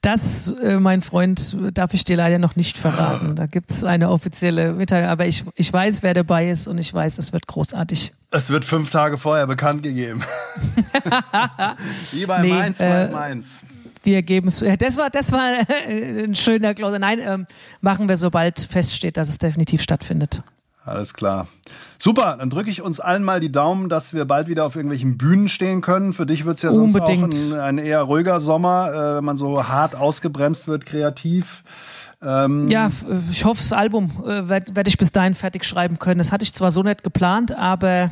Das, äh, mein Freund, darf ich dir leider noch nicht verraten. Da gibt es eine offizielle Mitteilung, aber ich, ich weiß, wer dabei ist und ich weiß, es wird großartig. Es wird fünf Tage vorher bekannt gegeben. Wie bei nee, Mainz, äh, Mainz. Wir geben es. Das war, das war ein schöner Klauser. Nein, ähm, machen wir, sobald feststeht, dass es definitiv stattfindet. Alles klar. Super, dann drücke ich uns allen mal die Daumen, dass wir bald wieder auf irgendwelchen Bühnen stehen können. Für dich wird es ja sonst Unbedingt. auch ein, ein, eher ruhiger Sommer, äh, wenn man so hart ausgebremst wird, kreativ. Ähm ja, ich hoffe, das Album äh, werde werd ich bis dahin fertig schreiben können. Das hatte ich zwar so nicht geplant, aber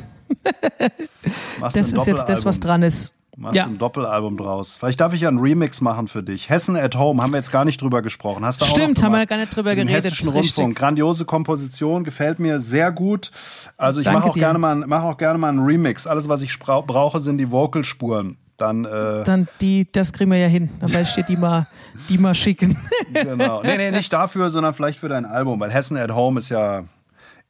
das ist jetzt das, was dran ist. Machst Ja. ein Doppelalbum draus. Vielleicht darf ich ja einen Remix machen für dich. Hessen at Home haben wir jetzt gar nicht drüber gesprochen. Hast du Stimmt, haben wir gar nicht drüber geredet, Hessischen. Rundfunk. Grandiose Komposition, gefällt mir sehr gut. Also ich mache auch gerne mal, mache auch gerne mal einen Remix. Alles, was ich brauche, sind die Vocalspuren. Dann äh, Dann die, das kriegen wir ja hin. Dann werde ich dir die mal, die mal schicken. genau. Nee, nee, nicht dafür, sondern vielleicht für dein Album, weil Hessen at Home ist ja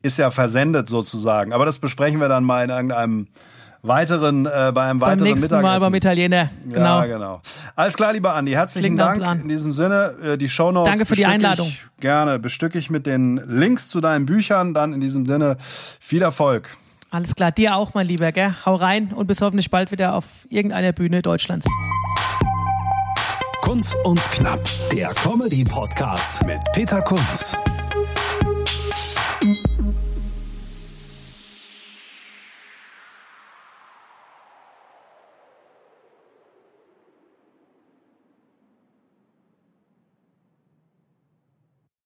ist ja versendet sozusagen. Aber das besprechen wir dann mal in irgendeinem weiteren äh, bei einem Beim weiteren nächsten Mal Mittagessen. beim Italiener. Genau. Ja, genau. Alles klar, lieber Andi. Herzlichen Klingt Dank. In diesem Sinne, äh, die Shownotes Danke für die bestücke Einladung. Ich gerne. Bestücke ich mit den Links zu deinen Büchern. Dann in diesem Sinne viel Erfolg. Alles klar, dir auch, mein Lieber, gell? Hau rein und bis hoffentlich bald wieder auf irgendeiner Bühne Deutschlands. Kunz und Knapp, der Comedy-Podcast mit Peter Kunz.